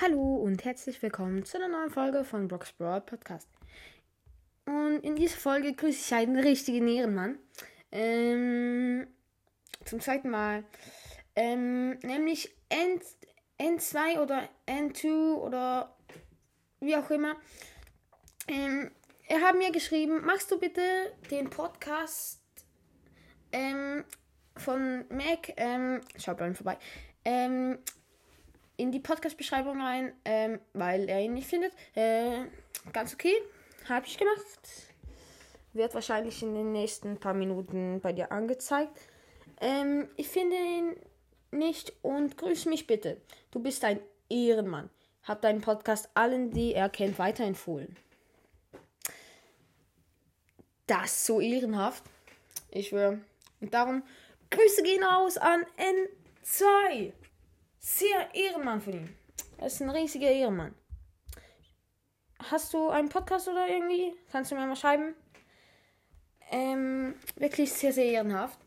Hallo und herzlich willkommen zu einer neuen Folge von Brock's Broad Podcast. Und in dieser Folge grüße ich einen richtigen Ehrenmann. Ähm, zum zweiten Mal. Ähm, nämlich N, N2 oder N2 oder wie auch immer. Ähm, er hat mir geschrieben, machst du bitte den Podcast ähm, von Mac, ähm, schaut bei ihm vorbei, ähm, in die Podcast-Beschreibung rein, ähm, weil er ihn nicht findet. Äh, ganz okay, habe ich gemacht. Wird wahrscheinlich in den nächsten paar Minuten bei dir angezeigt. Ähm, ich finde ihn nicht und grüße mich bitte. Du bist ein Ehrenmann. Hab deinen Podcast allen, die er kennt, weiterempfohlen. Das so ehrenhaft. Ich schwöre. Und darum, Grüße gehen raus an N2. Sehr Ehrenmann von ihm. Er ist ein riesiger Ehrenmann. Hast du einen Podcast oder irgendwie? Kannst du mir mal schreiben? Ähm, wirklich sehr, sehr ehrenhaft.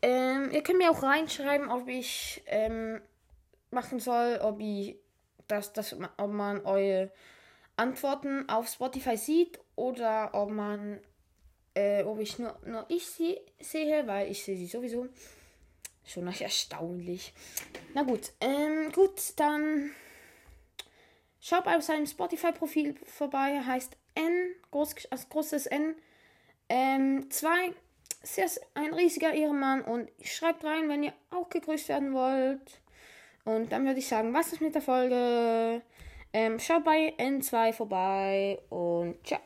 Ähm, ihr könnt mir auch reinschreiben, ob ich ähm, machen soll, ob ich das, das, ob man eure Antworten auf Spotify sieht oder ob man, äh, ob ich nur, nur ich sie sehe, weil ich sehe sie sowieso. Schon noch erstaunlich. Na gut, ähm, gut, dann schaut auf seinem Spotify-Profil vorbei, heißt N, groß, als großes N, ähm, zwei, sehr, ein riesiger Ehrenmann und schreibt rein, wenn ihr auch gegrüßt werden wollt. Und dann würde ich sagen, was ist mit der Folge? Ähm, schaut bei N2 vorbei und ciao.